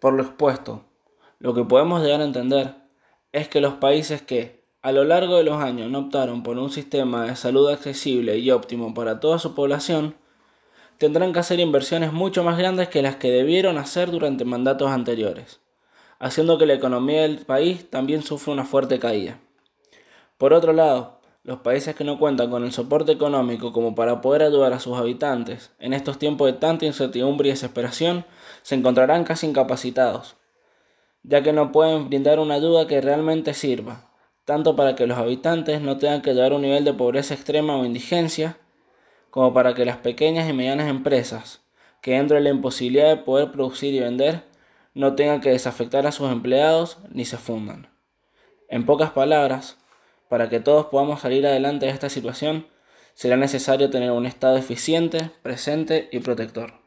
Por lo expuesto, lo que podemos llegar a entender es que los países que, a lo largo de los años, no optaron por un sistema de salud accesible y óptimo para toda su población, tendrán que hacer inversiones mucho más grandes que las que debieron hacer durante mandatos anteriores, haciendo que la economía del país también sufra una fuerte caída. Por otro lado, los países que no cuentan con el soporte económico como para poder ayudar a sus habitantes en estos tiempos de tanta incertidumbre y desesperación se encontrarán casi incapacitados, ya que no pueden brindar una ayuda que realmente sirva, tanto para que los habitantes no tengan que llegar a un nivel de pobreza extrema o indigencia, como para que las pequeñas y medianas empresas, que dentro de la imposibilidad de poder producir y vender, no tengan que desafectar a sus empleados ni se fundan. En pocas palabras, para que todos podamos salir adelante de esta situación, será necesario tener un Estado eficiente, presente y protector.